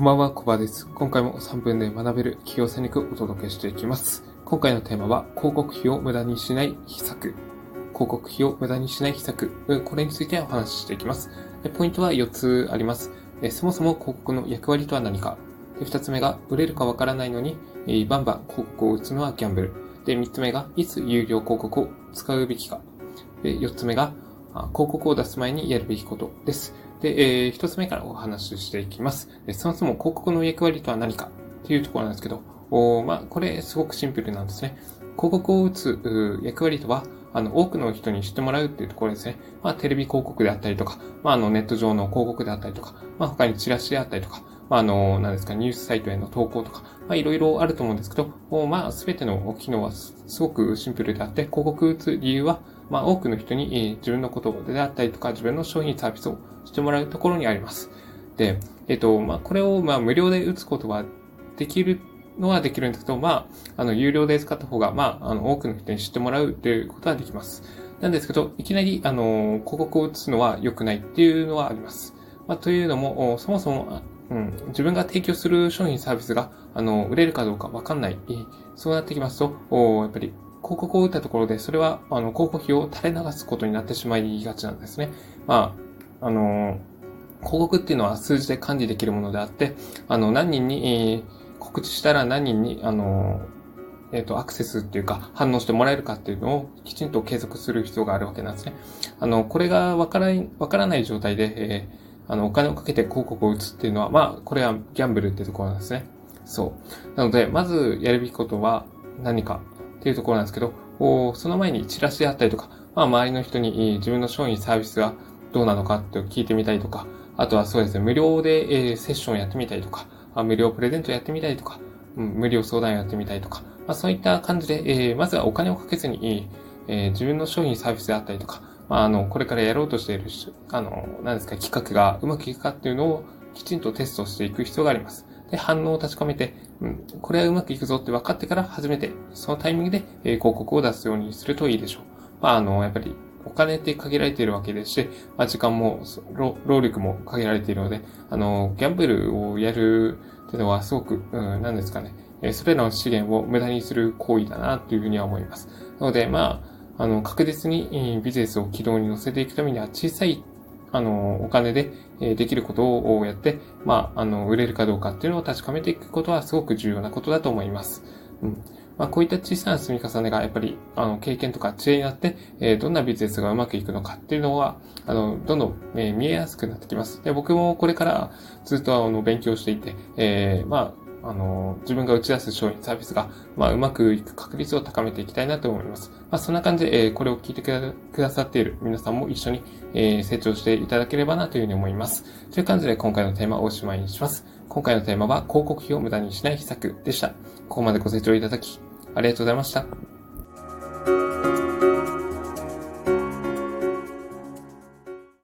こんばんは、コバです。今回も3分で学べる企業戦略をお届けしていきます。今回のテーマは、広告費を無駄にしない秘策。広告費を無駄にしない秘策。これについてお話ししていきます。ポイントは4つあります。そもそも広告の役割とは何か。2つ目が、売れるかわからないのに、バンバン広告を打つのはギャンブル。で、3つ目が、いつ有料広告を使うべきか。で、4つ目が、広告を出す前にやるべきことです。で、えー、一つ目からお話ししていきます。そもそも広告の役割とは何かっていうところなんですけど、おまあ、これすごくシンプルなんですね。広告を打つ役割とは、あの、多くの人に知ってもらうっていうところですね。まあ、テレビ広告であったりとか、まあ、あの、ネット上の広告であったりとか、まあ、他にチラシであったりとか、まあ、あの、何ですか、ニュースサイトへの投稿とか、まあ、いろいろあると思うんですけど、おまあ、すべての機能はすごくシンプルであって、広告打つ理由は、まあ、多くの人に、え、自分のことであったりとか、自分の商品サービスをしてもらうところにあります。で、えっ、と、まあ、これを、まあ、無料で打つことはできるのはできるんですけど、まあ、あの、有料で使った方が、まあ、あの、多くの人に知ってもらうということはできます。なんですけど、いきなり、あの、広告を打つのは良くないっていうのはあります。まあ、というのも、そもそも、うん、自分が提供する商品サービスが、あの、売れるかどうかわかんない。そうなってきますと、やっぱり広告を打ったところで、それは、あの、広告費を垂れ流すことになってしまいがちなんですね。まあ、あの、広告っていうのは数字で管理できるものであって、あの、何人に、えー、告知したら何人に、あの、えっ、ー、と、アクセスっていうか、反応してもらえるかっていうのをきちんと継続する必要があるわけなんですね。あの、これがわからない、わからない状態で、えー、あの、お金をかけて広告を打つっていうのは、まあ、これはギャンブルってところなんですね。そう。なので、まずやるべきことは何かっていうところなんですけど、その前にチラシであったりとか、まあ、周りの人に自分の商品サービスがどうなのかって聞いてみたりとか、あとはそうですね、無料で、えセッションやってみたりとか、無料プレゼントやってみたりとか、うん、無料相談やってみたりとか、まあ、そういった感じで、えまずはお金をかけずに、え自分の商品サービスであったりとか、まあ、あの、これからやろうとしている、あの、何ですか、企画がうまくいくかっていうのをきちんとテストしていく必要があります。で、反応を確かめて、うん、これはうまくいくぞって分かってから初めて、そのタイミングで、え、広告を出すようにするといいでしょう。まあ、あの、やっぱり、お金って限られているわけですし、まあ、時間も、労力も限られているので、あの、ギャンブルをやるっていうのはすごく、うん、何ですかね、えそれらの資源を無駄にする行為だなというふうには思います。なので、まあ、あの、確実にビジネスを軌道に乗せていくためには小さいあの、お金でできることをやって、まあ、あの、売れるかどうかっていうのを確かめていくことはすごく重要なことだと思います。うん。まあ、こういった小さな積み重ねがやっぱり、あの、経験とか知恵になって、えー、どんなビジネスがうまくいくのかっていうのは、あの、どんどん、えー、見えやすくなってきます。で、僕もこれからずっとあの、勉強していて、えー、まあ、あの、自分が打ち出す商品サービスが、まあ、うまくいく確率を高めていきたいなと思います。まあ、そんな感じで、えー、これを聞いてくださっている皆さんも一緒に、えー、成長していただければなというふうに思います。という感じで、今回のテーマをおしまいにします。今回のテーマは、広告費を無駄にしない秘策でした。ここまでご清聴いただき、ありがとうございました。